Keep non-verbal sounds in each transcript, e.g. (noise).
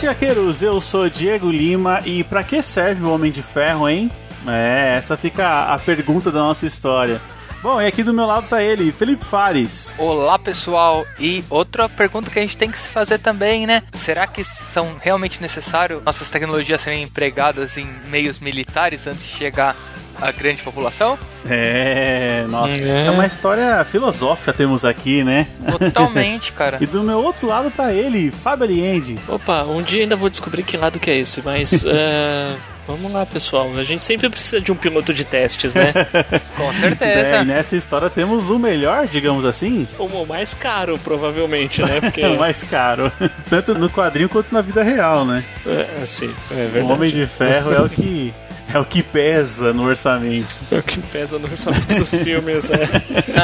Avante Gaqueiros, eu sou Diego Lima e para que serve o Homem de Ferro, hein? É, essa fica a pergunta da nossa história. Bom, e aqui do meu lado tá ele, Felipe Fares. Olá pessoal, e outra pergunta que a gente tem que se fazer também, né? Será que são realmente necessários nossas tecnologias serem empregadas em meios militares antes de chegar à grande população? É, nossa, é, é uma história filosófica temos aqui, né? Totalmente, (laughs) cara. e do meu outro lado tá ele, Fábio Aliende. Opa, um dia ainda vou descobrir que lado que é esse, mas uh, (laughs) vamos lá, pessoal. A gente sempre precisa de um piloto de testes, né? (laughs) Com certeza. É, e nessa história temos o melhor, digamos assim. O mais caro, provavelmente, né? Porque... o mais caro. Tanto no quadrinho quanto na vida real, né? É, sim, é verdade. O Homem de Ferro é o que é o que pesa no orçamento. É o que pesa no orçamento dos (laughs) filmes, é.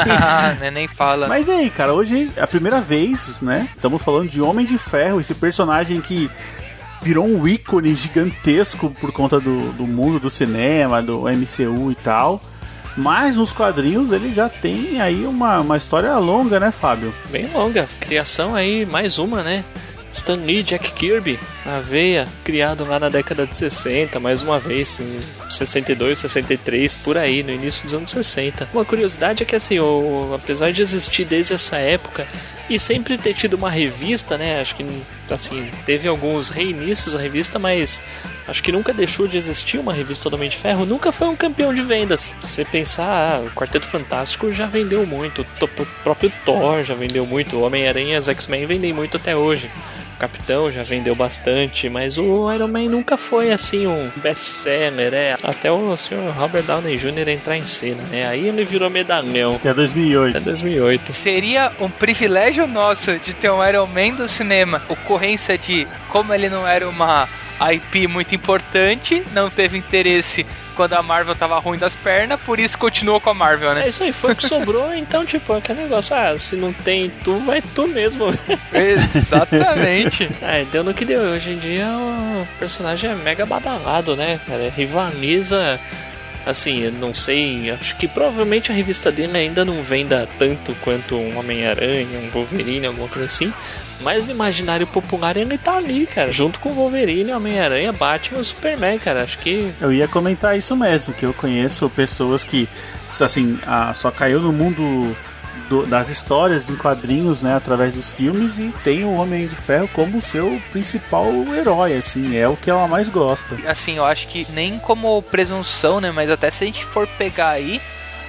ah, (laughs) né, nem fala. Mas aí, cara, hoje é a primeira vez, né? Estamos falando de Homem de Ferro, esse personagem que virou um ícone gigantesco por conta do, do mundo do cinema, do MCU e tal. Mas nos quadrinhos ele já tem aí uma, uma história longa, né, Fábio? Bem longa. Criação aí, mais uma, né? Stan Lee, Jack Kirby, a veia, criado lá na década de 60, mais uma vez, em 62, 63, por aí, no início dos anos 60. Uma curiosidade é que, assim, o, apesar de existir desde essa época e sempre ter tido uma revista, né, acho que, assim, teve alguns reinícios a revista, mas acho que nunca deixou de existir uma revista do Homem de Ferro, nunca foi um campeão de vendas. Se você pensar, ah, o Quarteto Fantástico já vendeu muito, o próprio Thor já vendeu muito, o Homem-Aranha X-Men vendem muito até hoje. O Capitão já vendeu bastante, mas o Iron Man nunca foi assim um best-seller, é. Até o Sr. Robert Downey Jr. entrar em cena, né? Aí ele virou medalhão. Até 2008. Até 2008. Seria um privilégio nosso de ter um Iron Man do cinema. Ocorrência de como ele não era uma IP muito importante, não teve interesse quando a Marvel tava ruim das pernas, por isso continuou com a Marvel, né? É isso aí, foi o que sobrou, então, tipo, aquele negócio, ah, se não tem tu, vai tu mesmo. Exatamente. é, (laughs) deu no que deu. Hoje em dia o personagem é mega badalado, né, cara? Rivaliza assim, eu não sei, acho que provavelmente a revista dele ainda não venda tanto quanto um Homem-Aranha, um Wolverine, alguma coisa assim. Mas no imaginário popular ele tá ali, cara, junto com o Wolverine, Homem-Aranha, Batman e o Superman, cara. Acho que. Eu ia comentar isso mesmo, que eu conheço pessoas que, assim, só caiu no mundo do, das histórias em quadrinhos, né, através dos filmes e tem o Homem de Ferro como seu principal herói, assim, é o que ela mais gosta. Assim, eu acho que nem como presunção, né, mas até se a gente for pegar aí,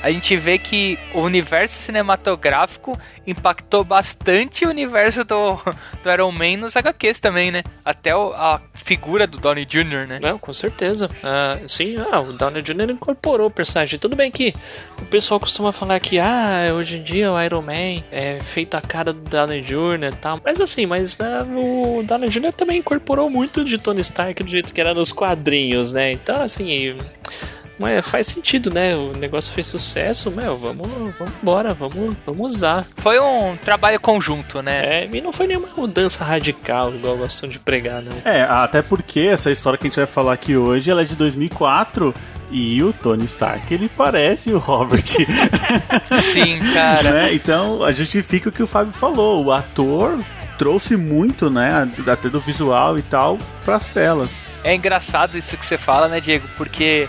a gente vê que o universo cinematográfico impactou bastante o universo do, do Iron Man nos HQs também, né? Até o, a figura do Downey Jr., né? Não, com certeza. Uh, sim, ah, o Downey Jr. incorporou o personagem. Tudo bem que o pessoal costuma falar que, ah, hoje em dia o Iron Man é feito a cara do Downey Jr. e tal. Mas assim, mas uh, o Downey Jr. também incorporou muito de Tony Stark do jeito que era nos quadrinhos, né? Então, assim. Mas faz sentido, né? O negócio fez sucesso, meu, vamos, vamos embora, vamos, vamos usar. Foi um trabalho conjunto, né? É, e não foi nenhuma mudança radical, igual gostam de pregar, né? É, até porque essa história que a gente vai falar aqui hoje, ela é de 2004 e o Tony Stark, ele parece o Robert. (laughs) Sim, cara. né? Então, a justifica o que o Fábio falou. O ator trouxe muito, né, até do visual e tal, pras telas. É engraçado isso que você fala, né, Diego? Porque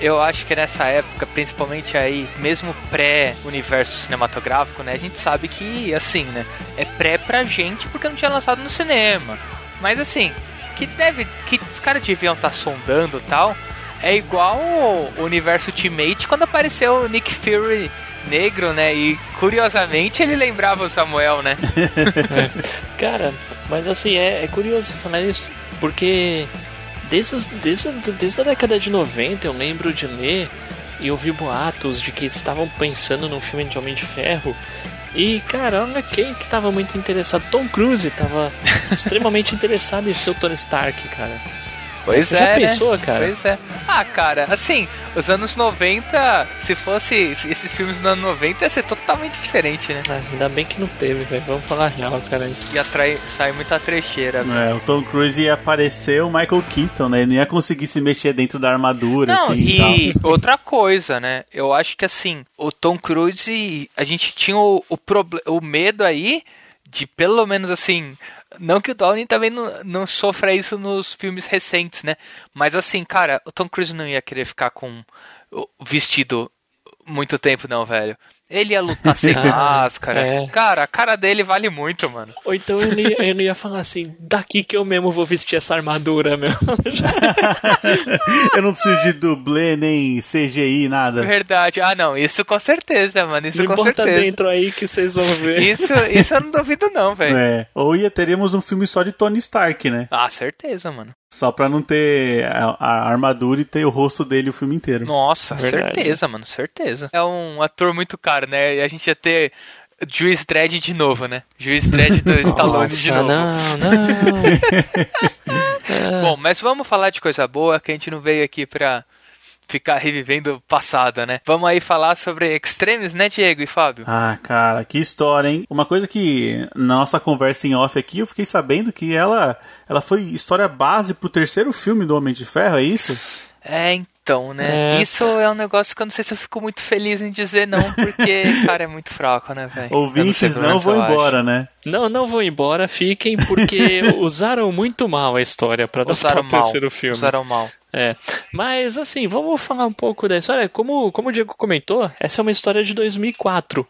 eu acho que nessa época, principalmente aí, mesmo pré-universo cinematográfico, né? A gente sabe que, assim, né? É pré pra gente porque não tinha lançado no cinema. Mas assim, que deve. que os caras deviam estar tá sondando tal. É igual o universo Ultimate quando apareceu o Nick Fury negro, né? E curiosamente ele lembrava o Samuel, né? (laughs) Cara, mas assim, é, é curioso falar isso, porque desde, os- desde, desde a década de 90 eu lembro de ler e ouvir boatos de que estavam pensando num filme de Homem de Ferro. E, cara, olha quem que tava muito interessado. Tom Cruise tava (laughs) extremamente interessado em ser o Tony Stark, cara. Pois Você é. já né? pensou, cara? Pois é. Ah, cara, assim, os anos 90, se fosse esses filmes dos anos 90, ia ser totalmente diferente, né? Ah, ainda bem que não teve, velho. Vamos falar real, cara. Ia trair, sair muita trecheira. velho. É, o Tom Cruise ia aparecer o Michael Keaton, né? Ele não ia conseguir se mexer dentro da armadura, Não, assim, e tal. outra coisa, né? Eu acho que assim, o Tom Cruise, a gente tinha o, o, o medo aí de pelo menos assim. Não que o Downey também não, não sofra isso nos filmes recentes, né? Mas assim, cara, o Tom Cruise não ia querer ficar com o vestido muito tempo, não, velho. Ele ia lutar sem (laughs) máscara. é. Cara, a cara dele vale muito, mano. Ou então ele, ele ia falar assim: daqui que eu mesmo vou vestir essa armadura, meu. (laughs) Eu não preciso de dublê, nem CGI, nada. Verdade. Ah, não, isso com certeza, mano. Isso Me com bota certeza. dentro aí que vocês vão ver. Isso, isso eu não duvido, não, velho. É. Ou ia teremos um filme só de Tony Stark, né? Ah, certeza, mano. Só pra não ter a, a armadura e ter o rosto dele o filme inteiro. Nossa, Verdade. certeza, mano, certeza. É um ator muito caro, né? E a gente ia ter Juiz Dredd de novo, né? Juiz Dredd do (laughs) Stallone de Nossa, novo. não, não. (laughs) Bom, mas vamos falar de coisa boa, que a gente não veio aqui pra ficar revivendo o passado, né? Vamos aí falar sobre Extremes, né, Diego e Fábio? Ah, cara, que história, hein? Uma coisa que na nossa conversa em off aqui, eu fiquei sabendo que ela, ela foi história base pro terceiro filme do Homem de Ferro, é isso? É, então, né? É. Isso é um negócio que eu não sei se eu fico muito feliz em dizer não, porque, (laughs) cara, é muito fraco, né, velho? Ouvintes não menos vão eu acho. embora, né? Não, não vou embora, fiquem, porque (laughs) usaram muito mal a história pra adaptar Usaram o terceiro filme. Usaram mal. É, mas assim, vamos falar um pouco da história. Como, como o Diego comentou, essa é uma história de 2004.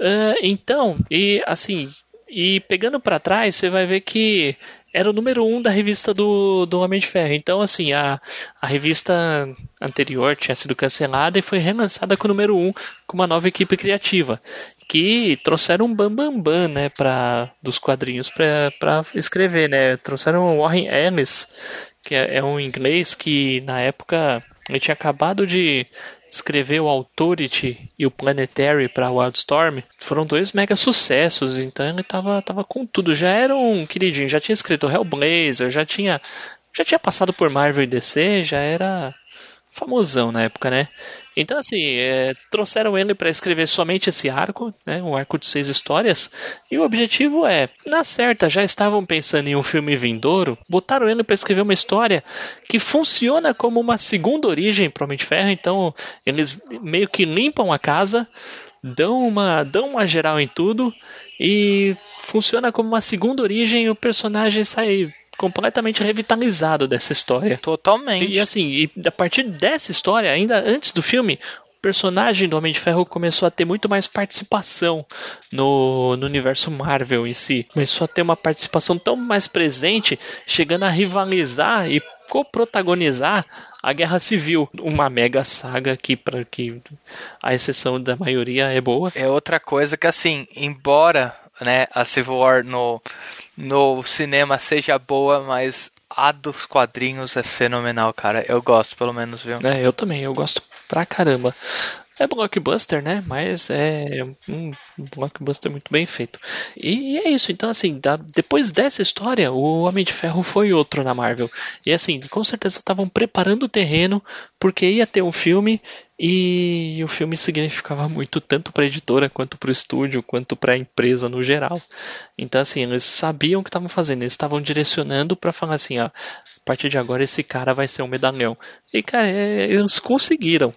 Ah, então, e assim, e pegando pra trás, você vai ver que era o número um da revista do, do Homem de Ferro. Então, assim, a, a revista anterior tinha sido cancelada e foi relançada com o número um, com uma nova equipe criativa. Que trouxeram um bambambam, bam, bam, né, pra, dos quadrinhos para escrever, né? Trouxeram Warren Ellis, que é, é um inglês que na época ele tinha acabado de escrever o Authority e o Planetary para Wildstorm. Foram dois mega sucessos, então ele tava, tava com tudo. Já era um queridinho, já tinha escrito Hellblazer, já tinha já tinha passado por Marvel e DC, já era famosão na época, né? Então, assim, é, trouxeram ele para escrever somente esse arco, né? Um arco de seis histórias. E o objetivo é, na certa, já estavam pensando em um filme vindouro, botaram ele para escrever uma história que funciona como uma segunda origem para Homem de Ferro. Então, eles meio que limpam a casa, dão uma, dão uma geral em tudo e funciona como uma segunda origem. E o personagem sai completamente revitalizado dessa história. Totalmente. E assim, e a partir dessa história, ainda antes do filme, o personagem do Homem de Ferro começou a ter muito mais participação no, no universo Marvel em si. Começou a ter uma participação tão mais presente, chegando a rivalizar e coprotagonizar a Guerra Civil, uma mega saga que para que a exceção da maioria é boa. É outra coisa que assim, embora né, a Civil War no, no cinema seja boa, mas a dos quadrinhos é fenomenal, cara. Eu gosto, pelo menos, viu? É, eu também, eu gosto pra caramba. É blockbuster, né? Mas é um blockbuster muito bem feito. E é isso, então assim, da- depois dessa história, o Homem de Ferro foi outro na Marvel. E assim, com certeza estavam preparando o terreno, porque ia ter um filme e o filme significava muito tanto para a editora quanto para o estúdio, quanto para a empresa no geral. Então assim, eles sabiam o que estavam fazendo, eles estavam direcionando para falar assim, ó, a partir de agora esse cara vai ser um medalhão. E cara, é, eles conseguiram.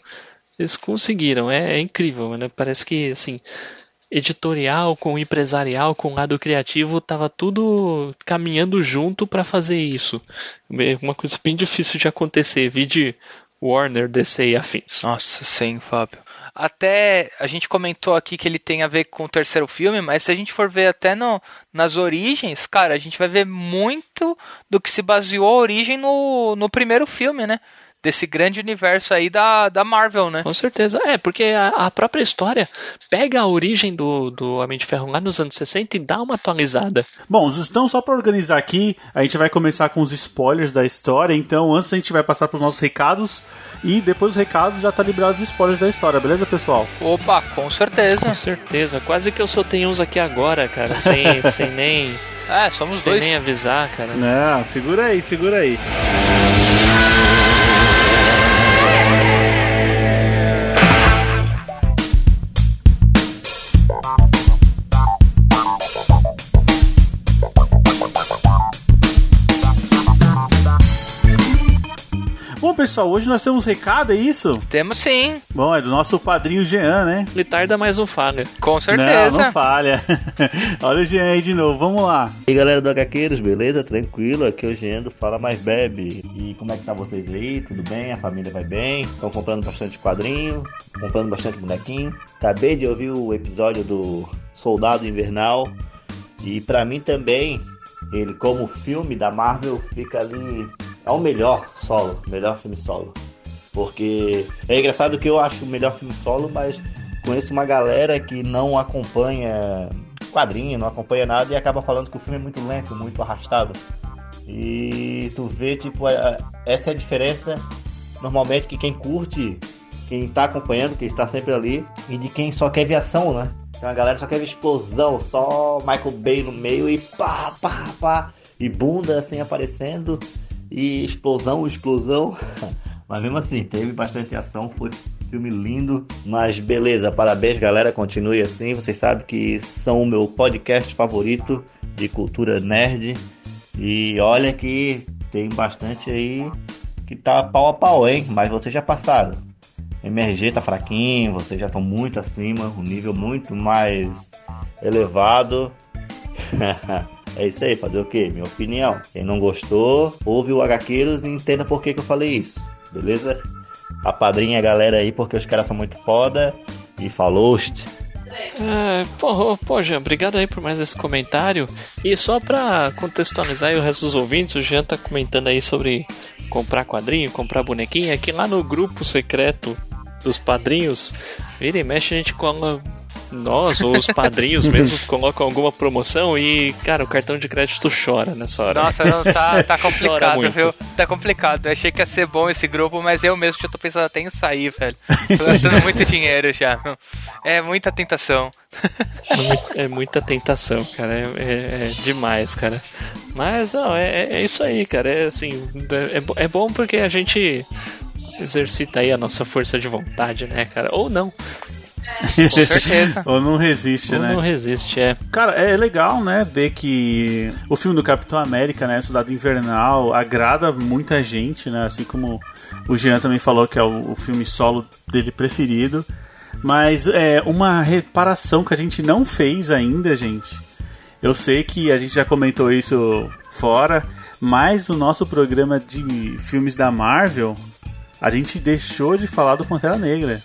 Eles conseguiram, é, é incrível, né? Parece que assim, editorial com empresarial com lado criativo tava tudo caminhando junto para fazer isso. É uma coisa bem difícil de acontecer, vi de Warner, DC e afins. Nossa, sim, Fábio. Até a gente comentou aqui que ele tem a ver com o terceiro filme, mas se a gente for ver até no, nas origens, cara, a gente vai ver muito do que se baseou a origem no, no primeiro filme, né? Desse grande universo aí da, da Marvel, né? Com certeza. É, porque a, a própria história pega a origem do, do Homem de Ferro lá nos anos 60 e dá uma atualizada. Bom, então só para organizar aqui, a gente vai começar com os spoilers da história. Então, antes a gente vai passar para os nossos recados e depois dos recados já tá liberado os spoilers da história, beleza, pessoal? Opa, com certeza. Com certeza. Quase que eu soltei uns aqui agora, cara, sem, (laughs) sem nem. É, somos sem dois. nem avisar, cara. Não, segura aí, segura aí. Pessoal, hoje nós temos recado, é isso? Temos sim, Bom, é do nosso padrinho Jean, né? Ele tarda mais um falha. com certeza. Não, não falha. (laughs) Olha o Jean aí de novo, vamos lá. E aí galera do HQueiros, beleza? Tranquilo? Aqui é o Gendo, fala mais bebe. E como é que tá vocês aí? Tudo bem? A família vai bem? Estão comprando bastante quadrinho? Comprando bastante bonequinho? Acabei de ouvir o episódio do Soldado Invernal. E pra mim também, ele como filme da Marvel fica ali. É o melhor solo, melhor filme solo. Porque é engraçado que eu acho o melhor filme solo, mas conheço uma galera que não acompanha quadrinho, não acompanha nada e acaba falando que o filme é muito lento, muito arrastado. E tu vê, tipo, essa é a diferença normalmente que quem curte, quem tá acompanhando, quem está sempre ali, e de quem só quer ver ação, né? Então a galera só quer ver explosão, só Michael Bay no meio e pá, pá, pá, e bunda assim aparecendo, e explosão, explosão. (laughs) Mas mesmo assim, teve bastante ação, foi filme lindo. Mas beleza, parabéns galera, continue assim. Vocês sabem que são o meu podcast favorito de cultura nerd. E olha que tem bastante aí que tá pau a pau, hein? Mas vocês já passaram. MRG tá fraquinho, vocês já estão muito acima, um nível muito mais elevado. (laughs) é isso aí, fazer o quê? Minha opinião. Quem não gostou, ouve o HQueiros e entenda por que, que eu falei isso, beleza? Apadrinha a galera aí porque os caras são muito foda. E falou! É, pô, pô, Jean, obrigado aí por mais esse comentário. E só pra contextualizar aí o resto dos ouvintes, o Jean tá comentando aí sobre comprar quadrinho, comprar bonequinho. Aqui lá no grupo secreto dos padrinhos, vira e mexe a gente cola. Nós ou os padrinhos mesmos (laughs) colocam alguma promoção e, cara, o cartão de crédito chora nessa hora. Nossa, não, tá, tá (laughs) Chora complicado, muito. viu? Tá complicado. Eu achei que ia ser bom esse grupo, mas eu mesmo já tô pensando até em sair, velho. Tô gastando muito (laughs) dinheiro já. É muita tentação. É, mui- muita tentação, cara. É, é- é demais, cara. Mas, não, é, é- é isso aí, cara. É assim, é, é é bom porque a gente exercita aí a nossa força de vontade, né, cara? Ou não. Com certeza. (laughs) Ou não resiste, Ou né? não resiste, é. Cara, é legal, né, ver que o filme do Capitão América, né, Soldado Invernal, agrada muita gente, né, assim como o Jean também falou que é o, o filme solo dele preferido. Mas é uma reparação que a gente não fez ainda, gente. Eu sei que a gente já comentou isso fora, mas no nosso programa de filmes da Marvel, a gente deixou de falar do Pantera Negra.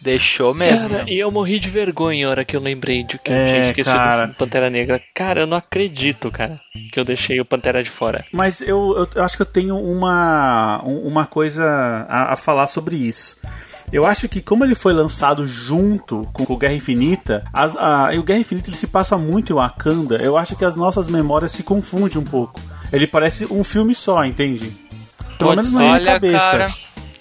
Deixou mesmo. Cara, e eu morri de vergonha a hora que eu lembrei de que eu É, tinha esquecido cara. o Pantera Negra. Cara, eu não acredito, cara, que eu deixei o Pantera de fora. Mas eu, eu- eu acho que eu tenho uma, um- uma coisa a, a falar sobre isso. Eu acho que como ele foi lançado junto com o Guerra Infinita, as, a, e o Guerra Infinita ele se passa muito em Wakanda, eu acho que as nossas memórias se confundem um pouco. Ele parece um filme só, entende? Pelo menos na minha cabeça. cara,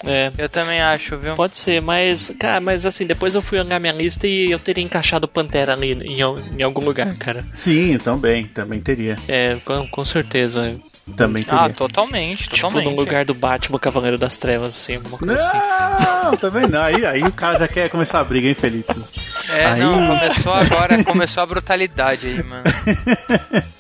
É, eu também acho, viu? Pode ser, mas, cara, mas assim, depois eu fui olhar minha lista e eu teria encaixado Pantera ali em, em algum lugar, cara. Sim, também, também teria. É, com, com certeza. Também teria. Ah, totalmente, Tipo, totalmente. no lugar do Batman Cavaleiro das Trevas, assim, alguma coisa assim. Não, também não. Aí, aí o cara já quer começar a briga, hein, Felipe? É, Aí- não, começou agora, começou a brutalidade aí, mano. (laughs)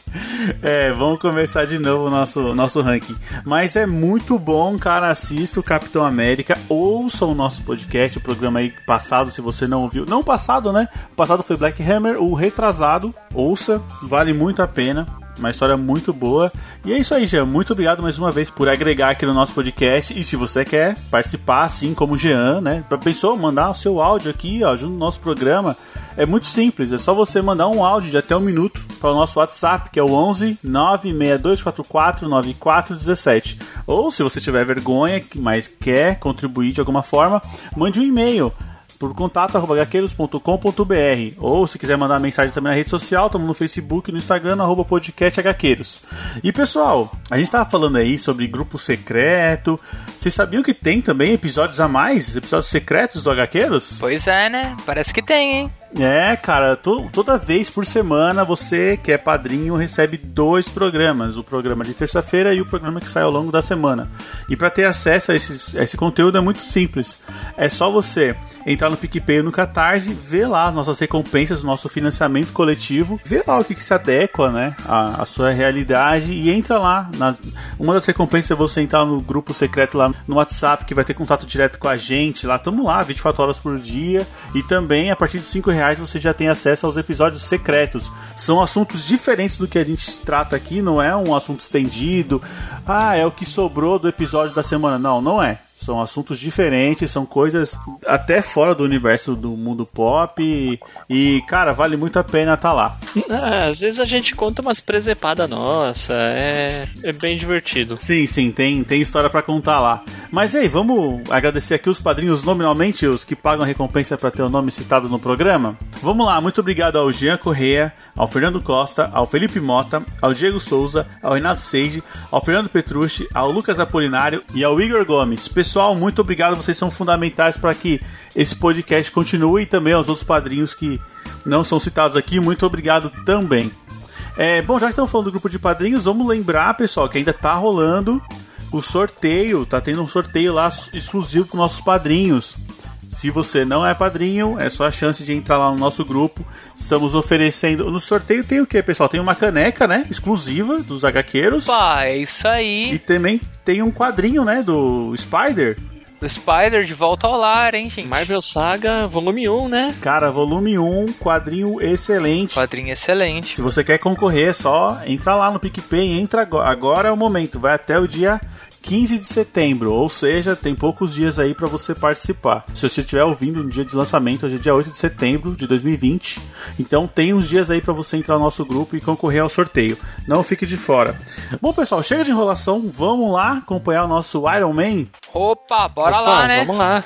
É, vamos começar de novo o nosso, nosso ranking. Mas é muito bom, cara. Assista o Capitão América. Ouça o nosso podcast, o programa aí passado, se você não ouviu. Não passado, né? O passado foi Black Hammer, o retrasado. Ouça, vale muito a pena. Uma história muito boa. E é isso aí, Jean. Muito obrigado mais uma vez por agregar aqui no nosso podcast. E se você quer participar, assim como o Jean, né? Pensou mandar o seu áudio aqui, ó, junto no nosso programa. É muito simples, é só você mandar um áudio de até um minuto para o nosso WhatsApp, que é o 11 96244 9417. Ou se você tiver vergonha, mas quer contribuir de alguma forma, mande um e-mail por contato.hqueiros.com.br ou se quiser mandar mensagem também na rede social, estamos no Facebook e no Instagram, arroba podcasthqueiros. E pessoal, a gente estava falando aí sobre grupo secreto. Vocês sabiam que tem também episódios a mais, episódios secretos do HQueiros? Pois é, né? Parece que tem, hein? É, cara, to, toda vez por semana você que é padrinho recebe dois programas, o programa de terça-feira e o programa que sai ao longo da semana. E para ter acesso a, esses, a esse conteúdo é muito simples. É só você entrar no PicPay ou no Catarse, ver lá nossas recompensas, nosso financiamento coletivo, ver lá o que, que se adequa, né, à, à sua realidade e entra lá. Nas, uma das recompensas é você entrar no grupo secreto lá no WhatsApp que vai ter contato direto com a gente. Lá estamos lá, 24 horas por dia e também a partir de 5 reais você já tem acesso aos episódios secretos. São assuntos diferentes do que a gente trata aqui, não é um assunto estendido. Ah, é o que sobrou do episódio da semana. Não, não é. São assuntos diferentes, são coisas até fora do universo do mundo pop. E, e cara, vale muito a pena estar tá lá. Ah, às vezes a gente conta umas presepadas nossa, é, é bem divertido. Sim, sim, tem, tem história para contar lá. Mas aí, vamos agradecer aqui os padrinhos nominalmente, os que pagam a recompensa para ter o nome citado no programa? Vamos lá, muito obrigado ao Jean Correia, ao Fernando Costa, ao Felipe Mota, ao Diego Souza, ao Renato Seide, ao Fernando Petrucci, ao Lucas Apolinário e ao Igor Gomes. Pessoal, muito obrigado, vocês são fundamentais para que esse podcast continue e também aos outros padrinhos que não são citados aqui, muito obrigado também. É, bom, já que estamos falando do grupo de padrinhos, vamos lembrar, pessoal, que ainda está rolando o sorteio, tá tendo um sorteio lá exclusivo com nossos padrinhos. Se você não é padrinho, é só a chance de entrar lá no nosso grupo. Estamos oferecendo. No sorteio tem o que, pessoal? Tem uma caneca, né? Exclusiva dos HQueiros. Pá, é isso aí. E também tem um quadrinho, né? Do Spider. Do Spider de volta ao lar, hein, gente? Marvel Saga, volume 1, né? Cara, volume 1, quadrinho excelente. Quadrinho excelente. Se você quer concorrer, é só entra lá no PicPay, entra agora. Agora é o momento, vai até o dia 15 de setembro, ou seja, tem poucos dias aí para você participar. Se você estiver ouvindo no dia de lançamento, hoje é dia 8 de setembro de 2020, então tem uns dias aí para você entrar no nosso grupo e concorrer ao sorteio. Não fique de fora. Bom, pessoal, chega de enrolação, vamos lá acompanhar o nosso Iron Man? Opa, bora Opa, lá, né? Vamos lá.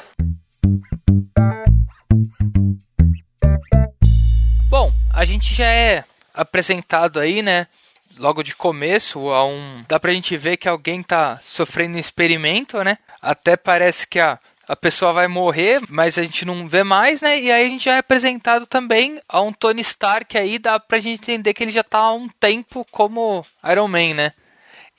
Bom, a gente já é apresentado aí, né? Logo de começo a um. Dá pra gente ver que alguém tá sofrendo um experimento, né? Até parece que a, a pessoa vai morrer, mas a gente não vê mais, né? E aí a gente já é apresentado também a um Tony Stark aí, dá pra gente entender que ele já tá há um tempo como Iron Man, né?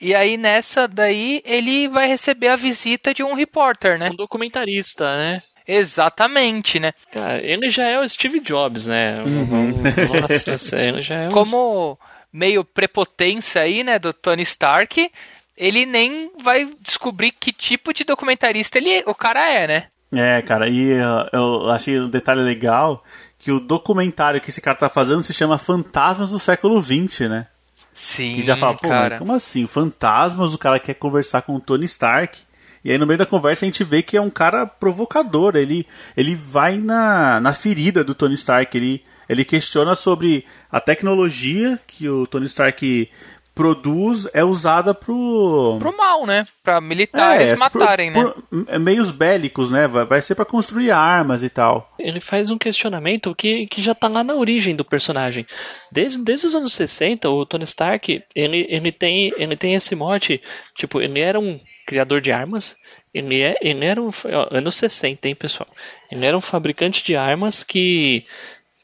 E aí nessa daí ele vai receber a visita de um repórter, né? Um documentarista, né? Exatamente, né? Cara, ele já é o Steve Jobs, né? Uhum. Nossa, ele já é o... Como meio prepotência aí, né, do Tony Stark, ele nem vai descobrir que tipo de documentarista ele, o cara é, né? É, cara, e uh, eu achei um detalhe legal que o documentário que esse cara tá fazendo se chama Fantasmas do século XX, né? Sim, que já fala, pô, cara. como assim? Fantasmas, o cara quer conversar com o Tony Stark. E aí no meio da conversa a gente vê que é um cara provocador, ele, ele vai na, na ferida do Tony Stark, ele ele questiona sobre a tecnologia que o Tony Stark produz é usada pro pro mal, né? Para militares é, matarem, por, né? Por meios bélicos, né? Vai, vai ser para construir armas e tal. Ele faz um questionamento que, que já tá lá na origem do personagem. Desde, desde os anos 60, o Tony Stark, ele, ele tem ele tem esse mote, tipo, ele era um criador de armas, ele, é, ele era um. Ó, anos 60, hein, pessoal? Ele era um fabricante de armas que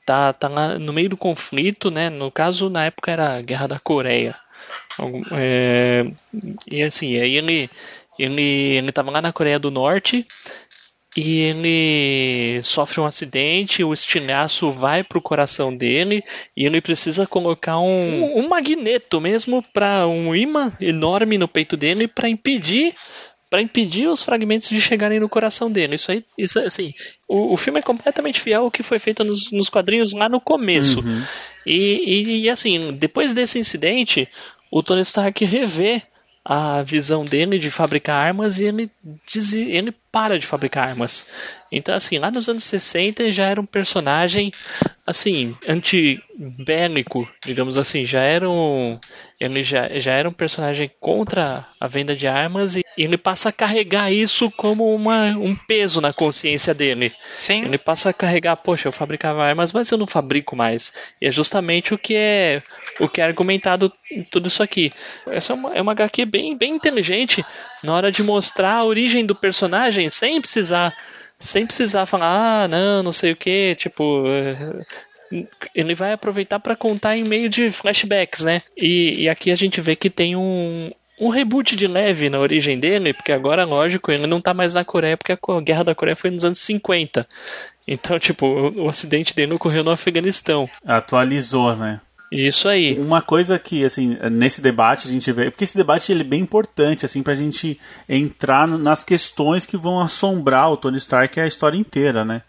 tá, tá lá no meio do conflito, né? No caso, na época era a Guerra da Coreia. É, e assim, aí ele, ele, ele tava lá na Coreia do Norte e ele sofre um acidente, o estilhaço vai pro coração dele e ele precisa colocar um, um magneto mesmo para um imã enorme no peito dele para impedir para impedir os fragmentos de chegarem no coração dele. Isso aí, isso assim, o, o filme é completamente fiel ao que foi feito nos, nos quadrinhos lá no começo. Uhum. E, e, e, assim, depois desse incidente, o Tony Stark revê a visão dele de fabricar armas e ele, diz, ele para de fabricar armas. Então, assim, lá nos anos 60 já era um personagem, assim, antibélico, digamos assim. Já era um, ele já, já era um personagem contra a venda de armas e ele passa a carregar isso como uma, um peso na consciência dele. Sim. Ele passa a carregar, poxa, eu fabricava armas, mas eu não fabrico mais. E é justamente o que é o que é argumentado em tudo isso aqui. Essa é uma, é uma HQ bem, bem inteligente na hora de mostrar a origem do personagem sem precisar sem precisar falar, ah, não, não sei o que, tipo, ele vai aproveitar para contar em meio de flashbacks, né? E, e, aqui a gente vê que tem um, um reboot de leve na origem dele, porque agora, lógico, ele não tá mais na Coreia, porque a Guerra da Coreia foi nos anos 50. Então, tipo, o, o acidente dele ocorreu no Afeganistão. Atualizou, né? Isso aí. Uma coisa que, assim, nesse debate a gente vê. Porque esse debate ele é bem importante, assim, pra gente entrar nas questões que vão assombrar o Tony Stark a história inteira, né?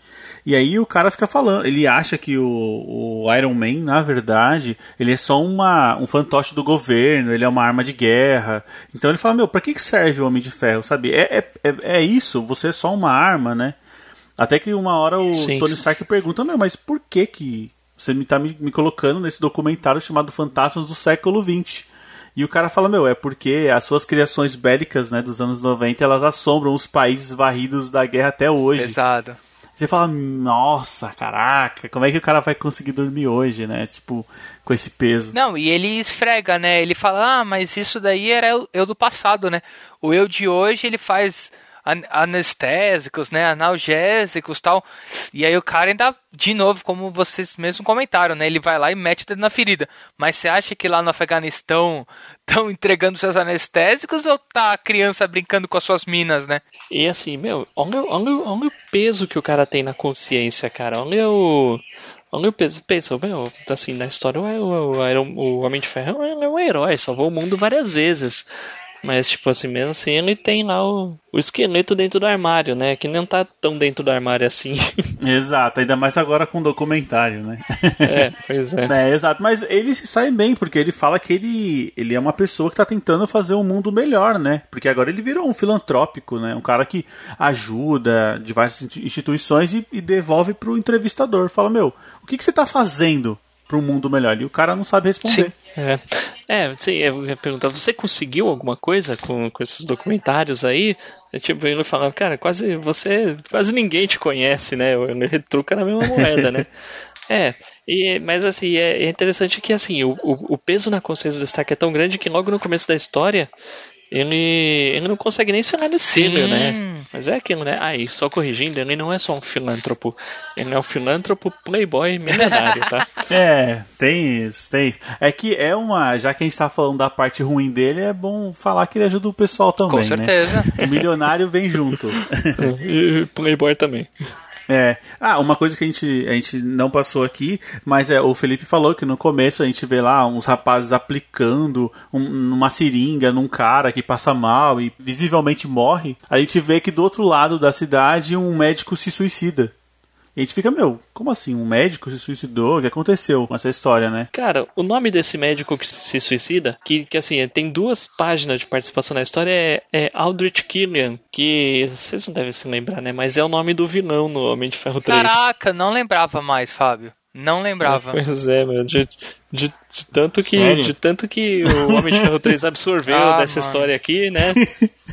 E aí o cara fica falando, ele acha que o, o Iron Man, na verdade, ele é só uma, um fantoche do governo, ele é uma arma de guerra. Então ele fala, meu, pra que serve o Homem de Ferro, sabe? É, é, é, é isso, você é só uma arma, né? Até que uma hora o Sim. Tony Stark pergunta, não, mas por que que você me tá me, me colocando nesse documentário chamado Fantasmas do século XX. E o cara fala, meu, é porque as suas criações bélicas, né, dos anos 90, elas assombram os países varridos da guerra até hoje. Pesado. Você fala, nossa, caraca, como é que o cara vai conseguir dormir hoje, né? Tipo, com esse peso. Não, e ele esfrega, né? Ele fala, ah, mas isso daí era eu do passado, né? O eu de hoje, ele faz anestésicos, né, analgésicos tal. E aí o cara ainda, de novo, como vocês mesmos comentaram, né, ele vai lá e mete o dedo na ferida. Mas você acha que lá no Afeganistão (laughs) estão entregando seus anestésicos ou tá a criança brincando com as suas minas, né? E assim, meu, olha, olha, olha o peso que o cara tem na consciência, cara. Olha o. Olha o peso, pensa, meu, assim, na história o, o, o, o Homem de Ferro é um herói, salvou o mundo várias vezes. Mas, tipo assim, mesmo assim, ele tem lá o, o esqueleto dentro do armário, né? Que não tá tão dentro do armário assim. (laughs) Exato, ainda mais agora com documentário, né? É, pois é. é. Exato, mas ele se sai bem, porque ele fala que ele, ele é uma pessoa que tá tentando fazer um mundo melhor, né? Porque agora ele virou um filantrópico, né? Um cara que ajuda diversas instituições e, e devolve pro entrevistador. Fala, meu, o que, que você tá fazendo para um mundo melhor. E o cara não sabe responder. É. É, sim, eu ia perguntar, você conseguiu alguma coisa com, com esses documentários aí? É, tipo, ele falava, cara, quase você, quase ninguém te conhece, né? Ele retruca na mesma moeda, né? (laughs) É, e, mas assim, é, é interessante que assim, o, o, o peso na consciência do Stark é tão grande que logo no começo da história ele, ele não consegue nem ser no espelho, né? Mas é aquilo, né? Aí, ah, só corrigindo, ele não é só um filântropo. Ele é um filântropo playboy milionário, tá? (laughs) é, tem isso, tem isso. É que é uma. Já que a gente tá falando da parte ruim dele, é bom falar que ele ajuda o pessoal também. Com né? certeza. Né? O milionário vem junto. (laughs) e playboy também. É. Ah, uma coisa que a gente, a gente não passou aqui, mas é o Felipe falou que no começo a gente vê lá uns rapazes aplicando um, uma seringa num cara que passa mal e visivelmente morre. A gente vê que do outro lado da cidade um médico se suicida. E a gente fica, meu, como assim? Um médico se suicidou? O que aconteceu com essa história, né? Cara, o nome desse médico que se suicida, que, que assim, tem duas páginas de participação na história, é, é Aldrich Killian, que vocês não devem se lembrar, né? Mas é o nome do vilão no Homem de Ferro 3. Caraca, não lembrava mais, Fábio. Não lembrava. (laughs) Pois é, meu. De, de, de, tanto que, de tanto que o Homem de Ferro 3 absorveu (laughs) ah, dessa mano. história aqui, né?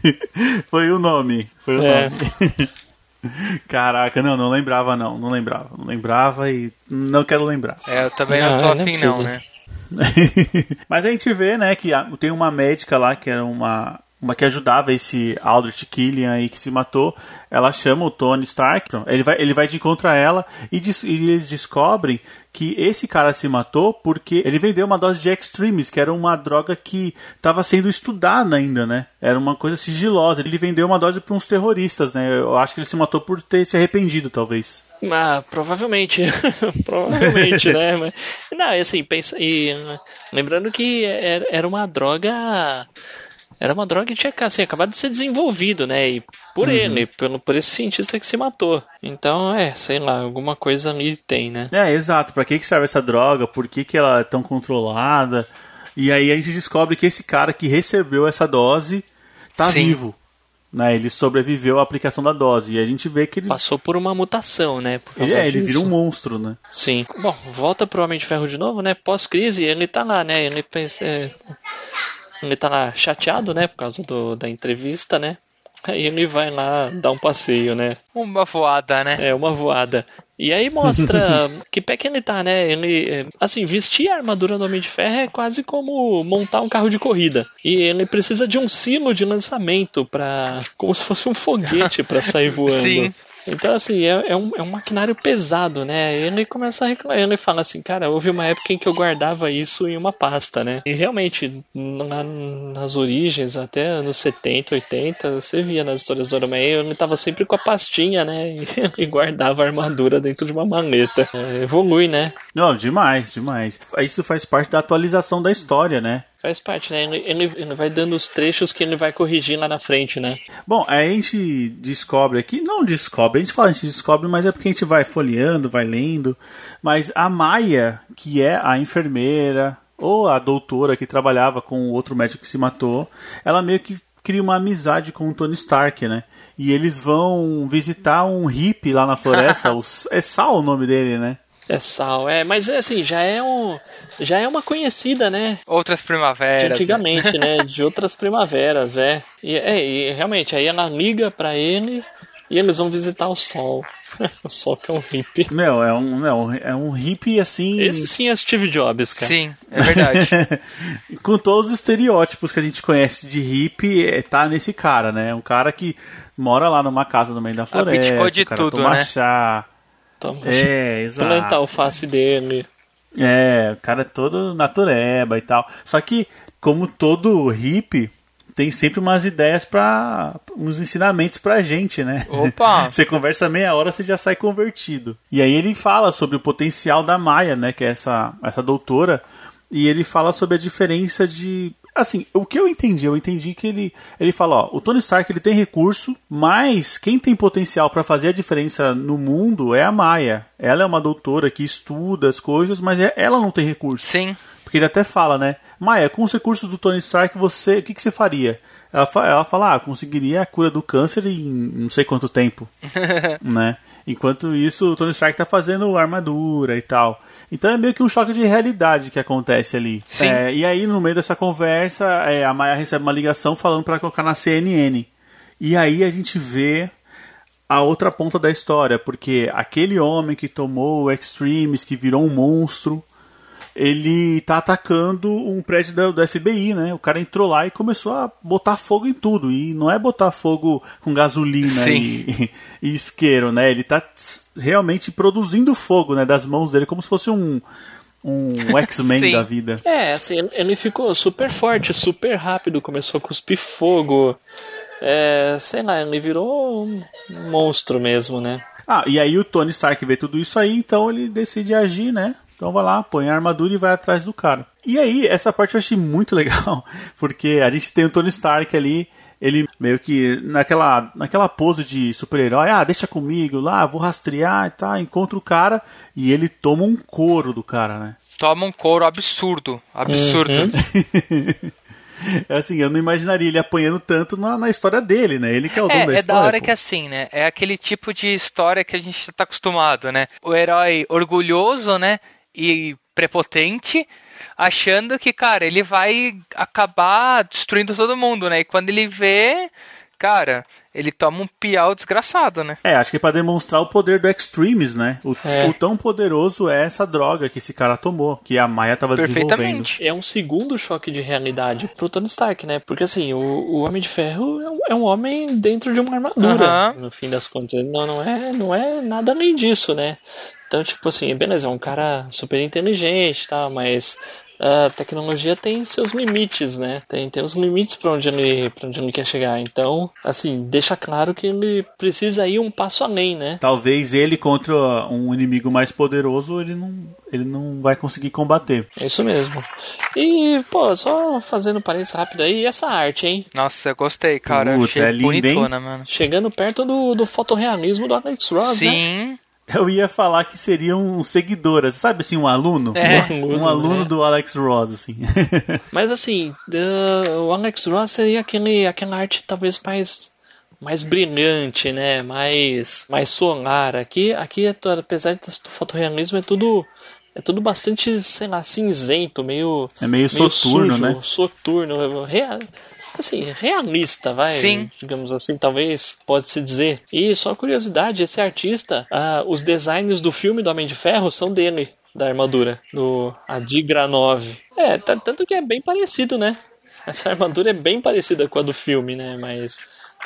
(laughs) Foi o nome. Foi o é. nome. (laughs) Caraca, não, não lembrava não, não lembrava. Não lembrava e não quero lembrar. É, eu também não tô ah, afim não, não né? (laughs) Mas a gente vê, né, que tem uma médica lá que era uma uma que ajudava esse Aldrich Killian aí que se matou, ela chama o Tony Stark, ele vai, ele vai de encontro a ela e, diz, e, eles descobrem que esse cara se matou porque ele vendeu uma dose de Extremis, que era uma droga que estava sendo estudada ainda, né? Era uma coisa sigilosa. Ele vendeu uma dose para uns terroristas, né? Eu acho que ele se matou por ter se arrependido, talvez. Ah, provavelmente. (laughs) provavelmente, né? Mas, não, assim, pensa. E, lembrando que era uma droga Era uma droga que tinha assim, acabado de ser desenvolvido, né? E por Uhum. ele, pelo, por esse cientista que se matou. Então, é, sei lá, alguma coisa ali tem, né? É, exato. Pra que, que serve essa droga? Por que, que ela é tão controlada? E aí a gente descobre que esse cara que recebeu essa dose tá Sim. vivo. Né? Ele sobreviveu à aplicação da dose. E a gente vê que ele, Passou por uma mutação, né? Ele, é, ele vira um monstro, né? Sim. Bom, volta pro Homem de Ferro de novo, né? Pós-crise, ele tá lá, né? Ele pensa. é, Ele tá lá chateado, né? Por causa do, da entrevista, né? Aí ele vai lá dar um passeio, né? Uma voada, né? É, uma voada. E aí mostra (laughs) que pé que ele tá, né? Ele, assim, vestir a armadura do Homem de Ferro é quase como montar um carro de corrida. E ele precisa de um sino de lançamento para como se fosse um foguete pra sair (laughs) voando. Sim. Então, assim, é, é um, é um maquinário pesado, né? Ele começa a reclamar, ele fala assim, cara, houve uma época em que eu guardava isso em uma pasta, né? E realmente, na- nas origens, até anos 70, 80, você via nas histórias do Homem, ele tava sempre com a pastinha, né? E, (laughs) e guardava a armadura dentro de uma maleta. É, evolui, né? Não, demais, demais. Isso faz parte da atualização da história, né? Faz parte, né? Ele, ele, ele vai dando os trechos que ele vai corrigir lá na frente, né? Bom, aí a gente descobre aqui, não descobre, a gente fala a gente descobre, mas é porque a gente vai folheando, vai lendo. Mas a Maia, que é a enfermeira, ou a doutora que trabalhava com o outro médico que se matou, ela meio que cria uma amizade com o Tony Stark, né? E eles vão visitar um hippie lá na floresta, (laughs) o- é Sal o nome dele, né? É sal, é, mas é assim, já é um. Já é uma conhecida, né? Outras primaveras. de né? antigamente, né? (laughs) De outras primaveras, é. E, é, e realmente, aí ela liga pra ele e eles vão visitar o sol. (laughs) o sol que é um hippie. Meu, é um, não, é um hippie assim. Esse sim é Steve Jobs, cara. Sim, é verdade. (laughs) com todos os estereótipos que a gente conhece de hippie, é, tá nesse cara, né? Um cara que mora lá numa casa no meio da floresta, Abdicou de o cara tudo, toma né? chá. Toma, É, (laughs) exato. Planta a alface dele. É, o cara é todo natureba e tal. Só que, como todo hippie, tem sempre umas ideias para uns ensinamentos pra gente, né? Opa! (laughs) Você conversa meia hora, você já sai convertido. E aí ele fala sobre o potencial da Maia, né? Que é essa, essa doutora. E ele fala sobre a diferença de. Assim, o que eu entendi, eu entendi que ele, ele fala, ó, o Tony Stark ele tem recurso, mas quem tem potencial para fazer a diferença no mundo é a Maia. Ela é uma doutora que estuda as coisas, mas é- ela não tem recurso. Sim. Porque ele até fala, né? Maia, com os recursos do Tony Stark, você, o que, que você faria? Ela, ela fala, ah, conseguiria a cura do câncer em não sei quanto tempo, (laughs) né? Enquanto isso, o Tony Stark tá fazendo armadura e tal. Então é meio que um choque de realidade que acontece ali. Sim. É, e aí, no meio dessa conversa, é, a Maia recebe uma ligação falando para colocar na CNN. E aí a gente vê a outra ponta da história, porque aquele homem que tomou o Extremes, que virou um monstro, ele tá atacando um prédio do, do FBI, né? O cara entrou lá e começou a botar fogo em tudo. E não é botar fogo com gasolina Sim. e, e isqueiro, né? Ele tá realmente produzindo fogo, né? Das mãos dele, como se fosse um, um (laughs) X-Men da vida. É, assim, ele ficou super forte, super rápido, começou a cuspir fogo. É, sei lá, ele virou um monstro mesmo, né? Ah, e aí o Tony Stark vê tudo isso aí, então ele decide agir, né? Então vai lá, põe a armadura e vai atrás do cara. E aí, essa parte eu achei muito legal, (laughs) porque a gente tem o Tony Stark ali, ele meio que naquela, naquela pose de super-herói, ah, deixa comigo lá, vou rastrear e tal, encontra o cara e ele toma um couro do cara, né? Toma um couro absurdo. Absurdo. Uhum. (laughs) É assim, eu não imaginaria ele apanhando tanto na, na história dele, né? Ele que é o dono da É, é história. da hora pô. que assim, né? É aquele tipo de história que a gente tá acostumado, né? O herói orgulhoso, né? E prepotente, achando que, cara, ele vai acabar destruindo todo mundo, né? E quando ele vê, cara, ele toma um piau desgraçado, né? É, acho que é pra demonstrar o poder do Extremes, né? O, É. o tão poderoso é essa droga que esse cara tomou, que a Maia tava desenvolvendo. Perfeitamente. É um segundo choque de realidade pro Tony Stark, né? Porque assim, o, o Homem de Ferro é um, é um homem dentro de uma armadura, no fim das contas. Não, não, é, não é nada além disso, né? Então, tipo assim, beleza, é um cara super inteligente, tá? Mas a tecnologia tem seus limites, né? Tem, tem os limites para onde, ele, pra onde ele quer chegar. Então, assim, deixa claro que ele precisa ir um passo além, né? Talvez ele contra um inimigo mais poderoso, ele não, ele não vai conseguir combater. É isso mesmo. E, pô, só fazendo parênteses rápido aí, essa arte, hein? Nossa, eu gostei, cara. Putz, Achei é linda, hein? bonitona, mano. Chegando perto do, do fotorrealismo do Alex Ross, né? Sim. Eu ia falar que seria um seguidor, sabe assim, um aluno? É. um (laughs) aluno né? do Alex Ross, assim. (laughs) Mas assim, uh, o Alex Ross seria aquele, aquela arte talvez mais mais brilhante, né? Mais mais solar. Aqui aqui é apesar do fotorrealismo é tudo é tudo bastante, sei lá, cinzento, meio É meio meio soturno, sujo, né? Soturno, rea- assim, realista, vai, Sim. digamos assim, talvez pode se dizer. E só curiosidade, esse artista, ah, os designs do filme do Homem de Ferro são dele, da armadura, do Adigra 9. É, tanto que é bem parecido, né? Essa armadura é bem parecida com a do filme, né? Mas,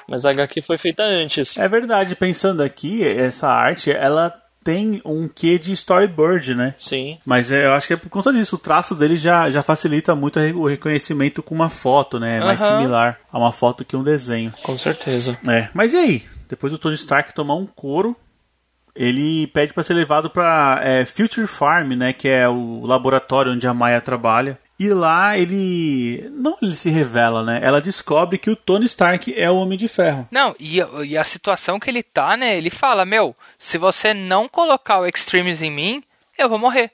mas a HQ foi feita antes. É verdade, pensando aqui, essa arte, ela tem um quê de storyboard, né? Sim. Mas é, eu acho que é por conta disso. O traço dele já, já facilita muito o reconhecimento com uma foto, né? É mais similar a uma foto que um desenho. Com certeza. É. Mas e aí? Depois do Tony Stark tomar um couro, ele pede para ser levado para Future Farm, né? Que é o laboratório onde a Maya trabalha. E lá ele. Não ele se revela, né? Ela descobre que o Tony Stark é o Homem de Ferro. Não, e, a- e a situação que ele tá, né? Ele fala, meu, se você não colocar o Extremes em mim, eu vou morrer.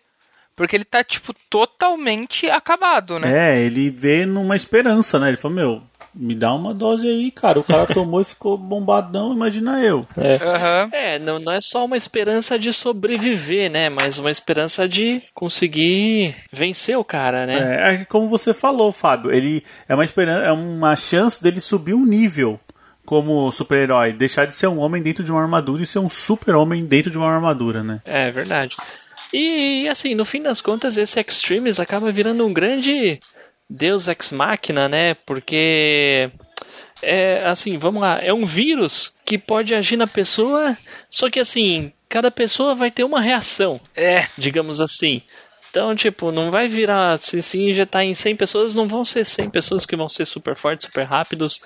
Porque ele tá, tipo, totalmente acabado, né? É, ele vê numa esperança, né? Ele falou, meu, me dá uma dose aí, cara. O cara (laughs) tomou e ficou bombadão, imagina eu. Aham. É, não, não é só uma esperança de sobreviver, né? Mas uma esperança de conseguir vencer o cara, né? É, é como você falou, Fábio, ele é uma esperança, é uma chance dele subir um nível como super-herói, deixar de ser um homem dentro de uma armadura e ser um super-homem dentro de uma armadura, né? É, verdade. E assim, no fim das contas, esse Extremes acaba virando um grande Deus Ex Machina, né? Porque é assim, vamos lá, é um vírus que pode agir na pessoa, só que assim, cada pessoa vai ter uma reação, É, digamos assim. Então, tipo, não vai virar, se se injetar em 100 pessoas, não vão ser 100 pessoas que vão ser super fortes, super rápidos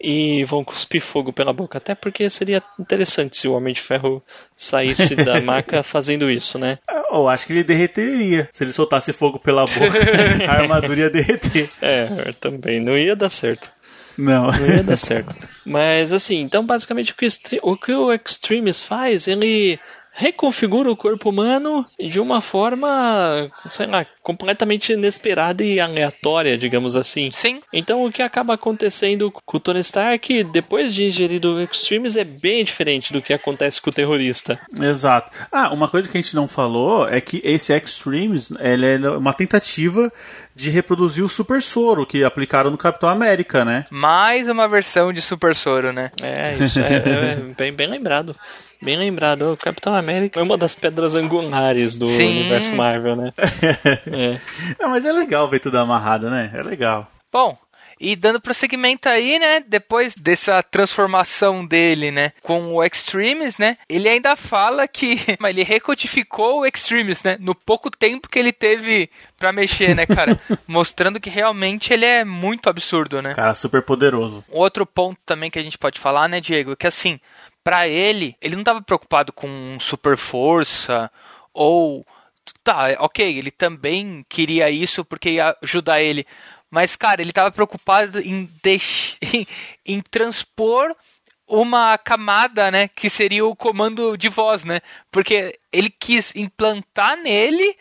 e vão cuspir fogo pela boca. Até porque seria interessante se o Homem de Ferro saísse da (laughs) maca fazendo isso, né? Eu acho que ele derreteria. Se ele soltasse fogo pela boca, (laughs) a armadura ia derreter. É, também não ia dar certo. Não. Não ia dar certo. Mas assim, então basicamente o que, o Extre- o que o Extremis faz, ele reconfigura o corpo humano de uma forma, sei lá, completamente inesperada e aleatória, digamos assim. sim. Então o que acaba acontecendo com o Tony Stark depois de ingerir o Extremis é bem diferente do que acontece com o terrorista. Exato. Ah, uma coisa que a gente não falou é que esse Extremes ele é uma tentativa de reproduzir o Super Soro que aplicaram no Capitão América, né? Mais uma versão de Super Soro, né? É, isso é, é bem, bem lembrado. Bem lembrado. O Capitão América é uma das pedras angulares do Sim. universo Marvel, né? (laughs) É. É, mas é legal ver tudo amarrado, né? É legal. Bom, e dando prosseguimento aí, né, depois dessa transformação dele, né, com o Extremes, né, ele ainda fala que (laughs) mas ele recodificou o Extremes, né, no pouco tempo que ele teve pra mexer, né, cara, (laughs) mostrando que realmente ele é muito absurdo, né. Cara, super poderoso. Outro ponto também que a gente pode falar, né, Diego, é que assim, pra ele, ele não tava preocupado com super força ou tá, ok, ele também queria isso porque ia ajudar ele, mas cara, ele tava preocupado em deix... (laughs) em transpor uma camada, né, que seria o comando de voz, né? Porque ele quis implantar nele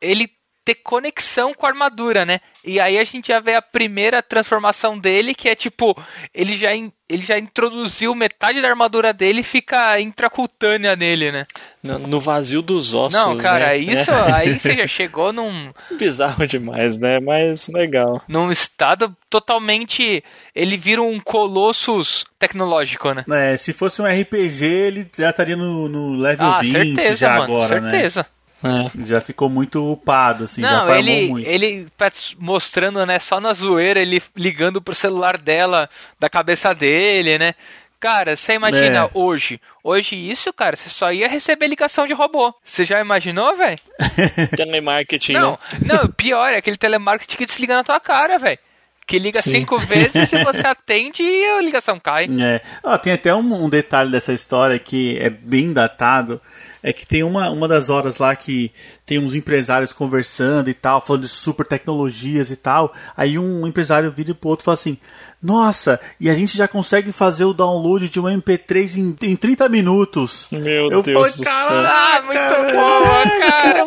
ele ter conexão com a armadura, né? E aí a gente já vê a primeira transformação dele, que é tipo, ele já, in- ele já introduziu metade da armadura dele e fica intracutânea nele, né? No, no vazio dos ossos. Não, cara, né? (laughs) isso É aí você já chegou num, bizarro demais, né? Mas legal. num estado totalmente. Ele vira um colossus tecnológico, né? É, se fosse um RPG, ele já estaria no, no level Ah, 20 certeza, já mano, agora, né? certeza. É. Já ficou muito upado, assim, já Não, farmou ele, muito. ele tá mostrando, né, só na zoeira, ele ligando pro celular dela, da cabeça dele, né? Cara, você imagina É. hoje. Hoje isso, cara, você só ia receber ligação de robô. Você já imaginou, velho? (laughs) Telemarketing, Não, né? não, pior, é aquele telemarketing que desliga na tua cara, velho. Que liga Sim. cinco vezes, se você (laughs) atende, a ligação cai. É. Ah, tem até um, um detalhe dessa história que é bem datado. É que tem uma, uma das horas lá que tem uns empresários conversando e tal, falando de super tecnologias e tal. Aí um empresário vira pro outro e fala assim: Nossa, e a gente já consegue fazer o download de um MP3 em, em 30 minutos. Meu Eu Deus falei, do "Caralho, céu. Ah, muito bom, (laughs) cara.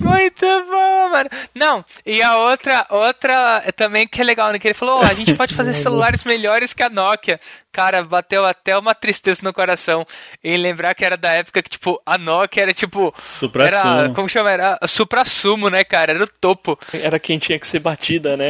Muito bom, mano. Não, e a outra, outra é também que é legal, né? Que ele falou, "Ó, a gente pode (laughs) fazer celulares melhores que a Nokia. Cara, bateu até uma tristeza no coração em lembrar que era da época que, tipo, a Nokia era, tipo... Supra-sumo. Era, como chama? Era supra-sumo, né, cara? Era o topo. Era quem tinha que ser batida, né?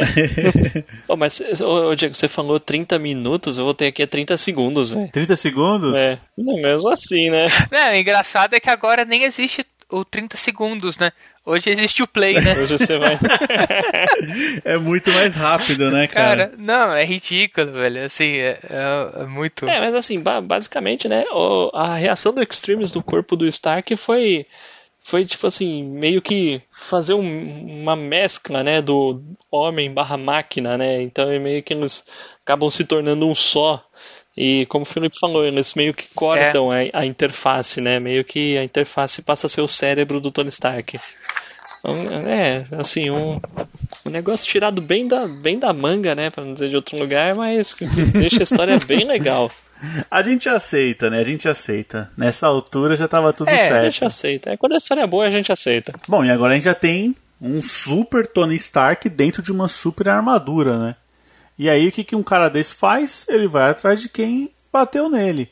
(laughs) Ô, mas, ô, ô, Diego, você falou 30 minutos, eu voltei aqui a 30 segundos, velho. 30 segundos? É, não, mesmo assim, né? Não, o engraçado é que agora nem existe o 30 segundos, né? Hoje existe o play, né? Hoje você vai. (laughs) É muito mais rápido, né, cara? Cara, não, é ridículo, velho. Assim, é, é- é muito. É, mas assim, ba- basicamente, né? o- a reação do Extremes do corpo do Stark foi. Foi tipo assim, meio que fazer um- uma mescla, né? Do homem barra máquina, né? Então é meio que eles acabam se tornando um só. E como o Felipe falou, eles meio que cortam a, a interface, né? Meio que a interface passa a ser o cérebro do Tony Stark. Então, É, assim, um, um negócio tirado bem da, bem da manga, né? Pra não dizer de outro lugar, mas que (laughs) deixa a história bem legal. A gente aceita, né? A gente aceita. Nessa altura já tava tudo É, A certo. gente aceita. É, quando a história é boa, a gente aceita. Bom, e agora a gente já tem um super Tony Stark dentro de uma super armadura, né? E aí o que, que um cara desse faz? Ele vai atrás de quem bateu nele.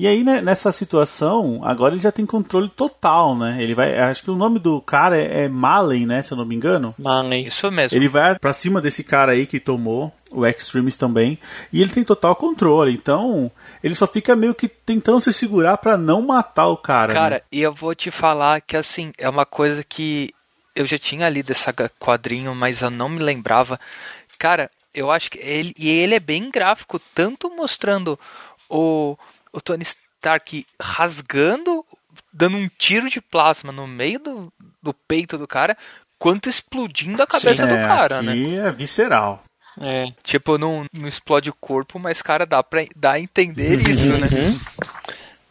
E aí, né, nessa situação, agora ele já tem controle total, né? Ele vai. Acho que o nome do cara é, é Malen, né? Se eu não me engano. Marley. Isso mesmo. Ele vai pra cima desse cara aí que tomou, o Extremis também, e ele tem total controle. Então, ele só fica meio que tentando se segurar pra não matar o cara. Cara, né? e eu vou te falar que assim, é uma coisa que eu já tinha lido esse quadrinho, mas eu não me lembrava. Cara, eu acho que ele e ele é bem gráfico, tanto mostrando o, o Tony Stark rasgando, dando um tiro de plasma no meio do, do peito do cara, quanto explodindo a cabeça do É, cara, né? aqui é visceral. É. Tipo, não, não explode o corpo, mas, cara, dá pra dá a entender (laughs) isso, né?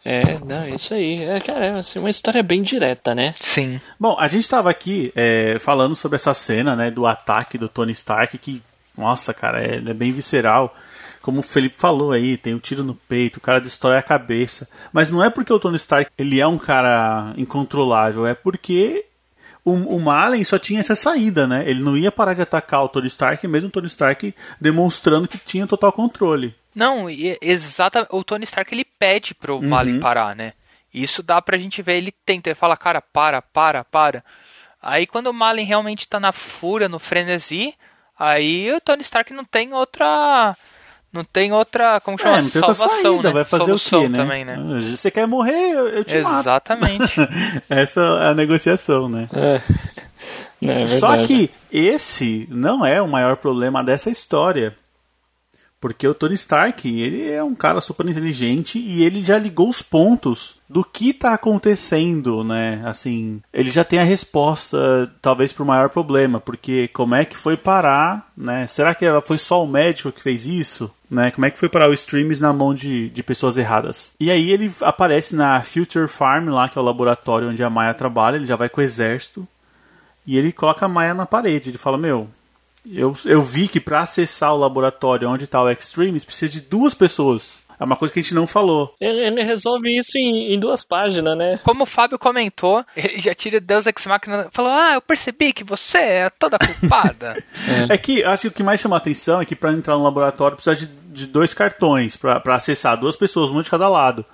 É, não, isso aí. É, cara, é assim, uma história bem direta, né? Sim. Bom, a gente estava aqui é, falando sobre essa cena, né, do ataque do Tony Stark, que, nossa, cara, é, é bem visceral. Como o Felipe falou aí, tem o tiro no peito, o cara destrói a cabeça. Mas não é porque o Tony Stark ele é um cara incontrolável, é porque o, o Malen só tinha essa saída, né? Ele não ia parar de atacar o Tony Stark, mesmo o Tony Stark demonstrando que tinha total controle. Não, e exatamente. O Tony Stark ele pede pro Uhum. Malin parar, né? Isso dá pra gente ver. Ele tenta, ele fala, cara, para, para, para. Aí quando o Malin realmente tá na fúria, no frenesi, aí o Tony Stark não tem outra. Não tem outra. Como chama? É, não tem outra Salvação, saída, né? vai fazer Solução o quê, né? também, né? Você quer morrer, eu, te mato. Exatamente. (laughs) Essa é a negociação, né? É. Não, (laughs) é Só que esse não é o maior problema dessa história. Porque o Tony Stark, ele é um cara super inteligente e ele já ligou os pontos do que tá acontecendo, né? Assim, ele já tem a resposta, talvez, pro maior problema, porque como é que foi parar, né? Será que ela foi só o médico que fez isso? Né? Como é que foi parar o Streams na mão de, de pessoas erradas? E aí ele aparece na Future Farm, lá que é o laboratório onde a Maya trabalha, ele já vai com o exército. E ele coloca a Maia na parede. Ele fala: Meu, eu, eu vi que para acessar o laboratório onde está o Extremes precisa de duas pessoas. É uma coisa que a gente não falou. Ele, ele resolve isso em, em duas páginas, né? Como o Fábio comentou, ele já tira Deus Ex Machina falou: Ah, eu percebi que você é toda culpada. (laughs) É que acho que o que mais chama a atenção é que para entrar no laboratório precisa de, de dois cartões para acessar, duas pessoas, um de cada lado.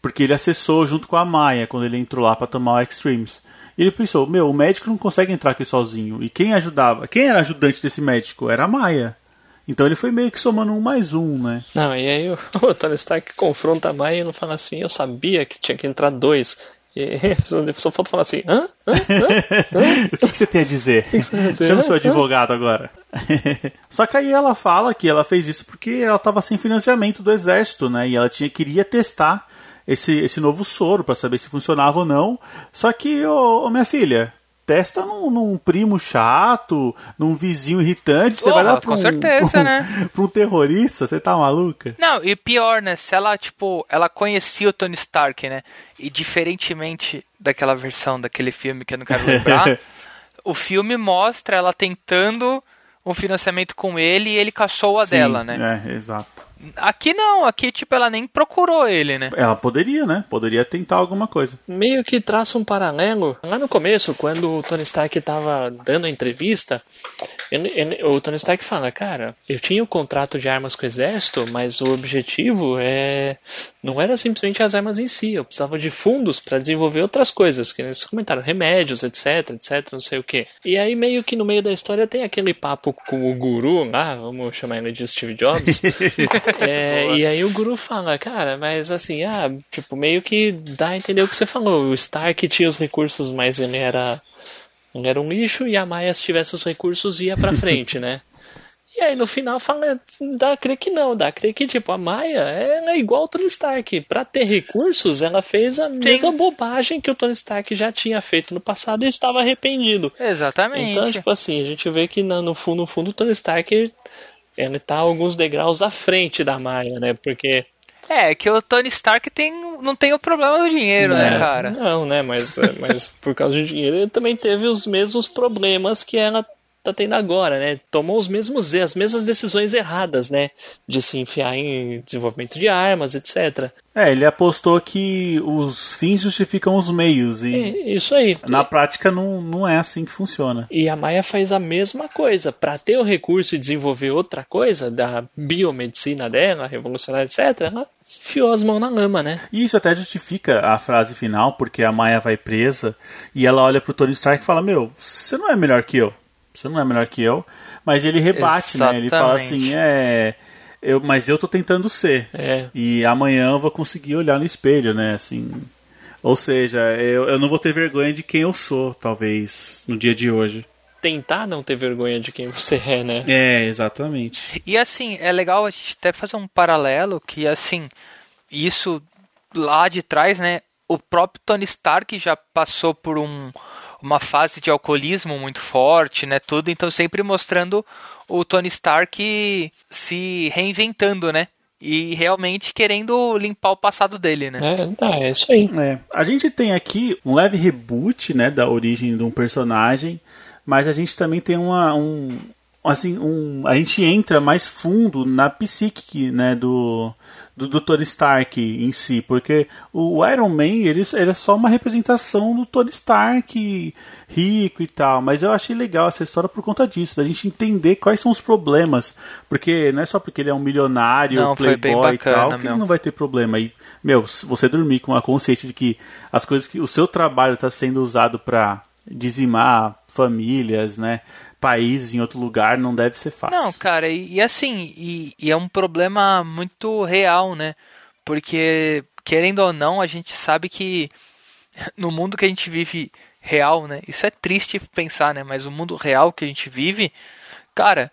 Porque ele acessou junto com a Maia quando ele entrou lá para tomar o Extremes. E ele pensou: Meu, o médico não consegue entrar aqui sozinho. E quem ajudava? Quem era ajudante desse médico? Era a Maia. Então ele foi meio que somando um mais um, né? Não, e aí o, (laughs) o Tony Stark confronta a Maya e não fala assim, eu sabia que tinha que entrar dois. E (laughs) só falta falar assim, hã? hã? hã? (laughs) o que, que, você tem a dizer? Que dizer? Chama seu advogado agora. Só que aí ela fala que ela fez isso porque ela estava sem financiamento do exército, né? E ela tinha queria testar esse, esse novo soro para saber se funcionava ou não. Só que, ô, ô minha filha, testa num, num, primo chato, num vizinho irritante, você vai dar pra com um, certeza, pra um, né? (laughs) pra um terrorista, você tá maluca? Não, e pior, né? Se ela, tipo, ela conhecia o Tony Stark, né? E diferentemente daquela versão daquele filme que eu não quero lembrar, (laughs) o filme mostra ela tentando um financiamento com ele e ele caçou a Sim, dela, né? É, exato. Aqui não, aqui tipo ela nem procurou ele, né? Ela poderia, né? Poderia tentar alguma coisa. Meio que traça um paralelo. Lá no começo, quando o Tony Stark tava dando a entrevista, ele, ele, o Tony Stark fala, cara, eu tinha o um contrato de armas com o exército, mas o objetivo é não era simplesmente as armas em si, eu precisava de fundos para desenvolver outras coisas, que eles comentaram, remédios, etc, etc, não sei o que. E aí meio que no meio da história tem aquele papo com o guru lá, vamos chamar ele de Steve Jobs. (laughs) É, e aí o guru fala, cara, mas assim, ah, tipo, meio que dá a entender o que você falou. O Stark tinha os recursos, mas ele era, ele era um lixo, e a Maia, se tivesse os recursos, ia pra frente, né? E aí no final fala, dá a crer que não, dá a crer que tipo, a Maia ela é igual ao Tony Stark. Pra ter recursos, ela fez a Sim. mesma bobagem que o Tony Stark já tinha feito no passado e estava arrependido. Exatamente. Então, tipo assim, a gente vê que no fundo, no fundo, o Tony Stark ele tá alguns degraus à frente da Maia, né? Porque. É, que o Tony Stark tem, não tem o problema do dinheiro, né, é, cara? Não, né? Mas, mas por causa do dinheiro ele também teve os mesmos problemas que ela tá tendo agora, né? Tomou os mesmos as mesmas decisões erradas, né? De se enfiar em desenvolvimento de armas, etc. É, ele apostou que os fins justificam os meios e é, isso aí. Na prática não, não é assim que funciona. E a Maia faz a mesma coisa para ter o recurso e desenvolver outra coisa da biomedicina dela, revolucionária, etc. Ela enfiou as mãos na lama, né? E isso até justifica a frase final, porque a Maia vai presa e ela olha pro Tony Stark e fala: "Meu, você não é melhor que eu" você não é melhor que eu. Mas ele rebate, Exatamente. né? Ele fala assim, é. Eu, mas eu tô tentando ser. É. E amanhã eu vou conseguir olhar no espelho, né? Assim. Ou seja, eu, eu não vou ter vergonha de quem eu sou, talvez, no dia de hoje. Tentar não ter vergonha de quem você é, né? É, exatamente. E assim, é legal a gente até fazer um paralelo que, assim, isso lá de trás, né? O próprio Tony Stark já passou por um uma fase de alcoolismo muito forte, né? Tudo, então sempre mostrando o Tony Stark se reinventando, né? E realmente querendo limpar o passado dele, né? É, tá, é isso aí. É. A gente tem aqui um leve reboot, né, da origem de um personagem, mas a gente também tem uma, um, assim, um, a gente entra mais fundo na psique, né, do, do, Tony Stark em si, porque o Iron Man ele, ele é só uma representação do Tony Stark rico e tal, mas eu achei legal essa história por conta disso, da gente entender quais são os problemas, porque não é só porque ele é um milionário, não, playboy e tal, que ele não vai ter problema. E, meu, você dormir com a consciência de que as coisas que o seu trabalho está sendo usado para dizimar famílias, né? País, em outro lugar, não deve ser fácil. Não, cara, e, e assim, e, e, é um problema muito real, né? Porque, querendo ou não, a gente sabe que (laughs) no mundo que a gente vive real, né? Isso é triste pensar, né? Mas o mundo real que a gente vive, cara,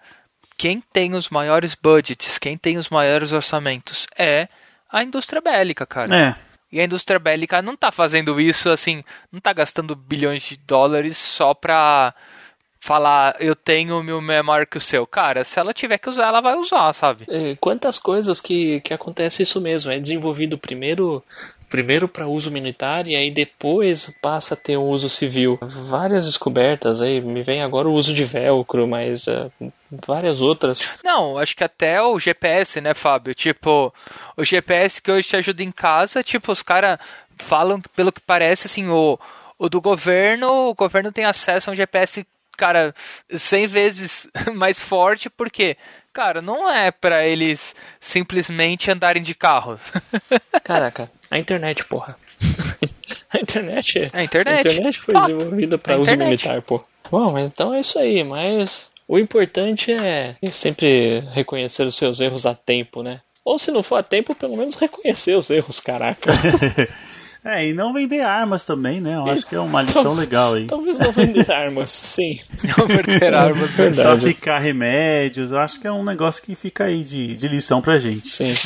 quem tem os maiores budgets, quem tem os maiores orçamentos é a indústria bélica, cara. É. E a indústria bélica não tá fazendo isso assim, não tá gastando bilhões de dólares só pra falar eu tenho o meu maior que o seu. Cara, se ela tiver que usar, ela vai usar, sabe? É, quantas coisas que, que acontece isso mesmo. É desenvolvido primeiro primeiro para uso militar e aí depois passa a ter um uso civil. Várias descobertas aí, me vem agora o uso de velcro, mas uh, várias outras. Não, acho que até o GPS, né, Fábio? Tipo, o GPS que hoje te ajuda em casa, tipo, os caras falam, pelo que parece, assim, o, o do governo, o governo tem acesso a um GPS cara, 100 vezes (laughs) mais forte, porque, cara, não é para eles simplesmente andarem de carro. (laughs) Caraca, a internet, porra. (laughs) A internet, é a internet, a internet foi desenvolvida para uso militar, pô. Bom, mas então é isso aí, mas o importante é sempre reconhecer os seus erros a tempo, né? Ou se não for a tempo, pelo menos reconhecer os erros, caraca. É, e não vender armas também, né? Eu acho que é uma lição legal aí. Talvez não vender (laughs) armas, sim. Não vender armas, Só Verdade. ficar remédios, eu acho que é um negócio que fica aí de, de lição pra gente. Sim. (laughs)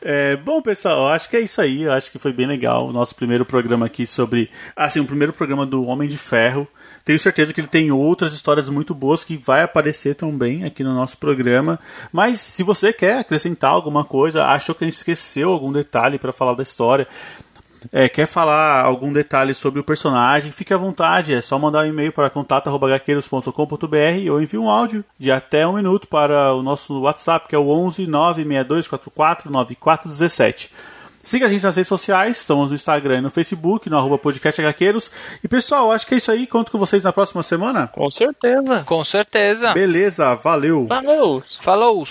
É, bom, pessoal, eu acho que é isso aí. Eu acho que foi bem legal o nosso primeiro programa aqui sobre. Assim, o primeiro programa do Homem de Ferro. Tenho certeza que ele tem outras histórias muito boas que vai aparecer também aqui no nosso programa. Mas se você quer acrescentar alguma coisa, achou que a gente esqueceu algum detalhe para falar da história, é, quer falar algum detalhe sobre o personagem, fique à vontade. É só mandar um e-mail para contato.gaqueiros.com.br ou envie um áudio de até um minuto para o nosso WhatsApp, que é o 11 96244 9417. Siga a gente nas redes sociais, estamos no Instagram e no Facebook, no arroba podcast HQueiros. E pessoal, acho que é isso aí. Conto com vocês na próxima semana. Com certeza. Com certeza. Beleza, valeu! Falou! Falou!